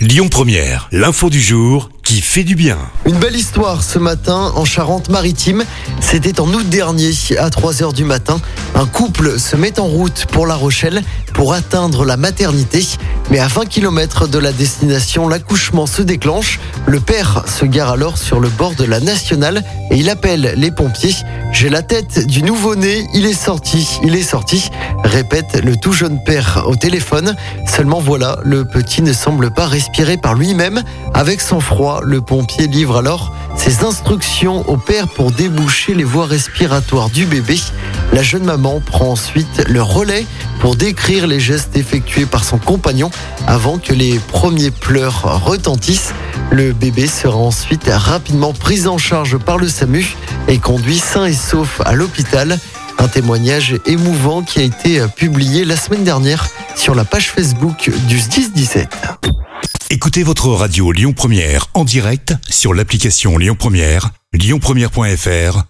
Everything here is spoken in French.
Lyon Première, l'info du jour qui fait du bien. Une belle histoire ce matin en Charente-Maritime. C'était en août dernier, à 3 heures du matin. Un couple se met en route pour La Rochelle pour atteindre la maternité. Mais à 20 km de la destination, l'accouchement se déclenche. Le père se gare alors sur le bord de la nationale et il appelle les pompiers. J'ai la tête du nouveau-né, il est sorti, il est sorti, répète le tout jeune père au téléphone. Seulement voilà, le petit ne semble pas respirer par lui-même. Avec son froid, le pompier livre alors ses instructions au père pour déboucher les voies respiratoires du bébé. La jeune maman prend ensuite le relais pour décrire les gestes effectués par son compagnon avant que les premiers pleurs retentissent. Le bébé sera ensuite rapidement pris en charge par le SAMU et conduit sain et sauf à l'hôpital. Un témoignage émouvant qui a été publié la semaine dernière sur la page Facebook du 10-17. Écoutez votre radio Lyon Première en direct sur l'application Lyon Première, lyonpremière.fr